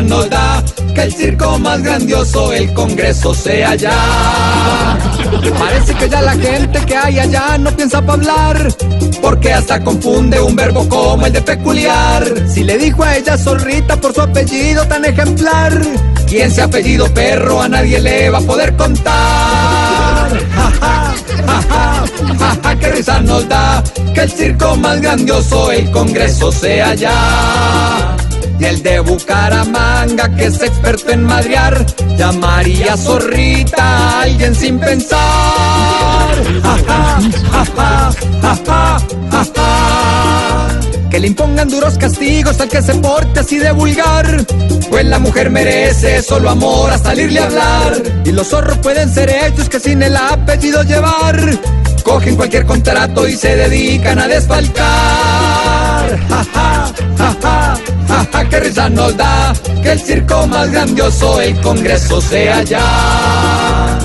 Nos da que el circo más grandioso, el Congreso, sea allá. Parece que ya la gente que hay allá no piensa para hablar, porque hasta confunde un verbo como el de peculiar. Si le dijo a ella zorrita por su apellido tan ejemplar, quien se apellido perro a nadie le va a poder contar. Ja, ja, ja, ja, ja, qué risa nos da que el circo más grandioso, el Congreso, sea allá. El de Bucaramanga, que es experto en madrear, llamaría zorrita a alguien sin pensar. Que le impongan duros castigos al que se porte así de vulgar. Pues la mujer merece solo amor a salirle a hablar. Y los zorros pueden ser hechos que sin el apellido llevar. Cogen cualquier contrato y se dedican a desfalcar. Ja, risa nos da que el circo más grandioso, el Congreso, sea ya.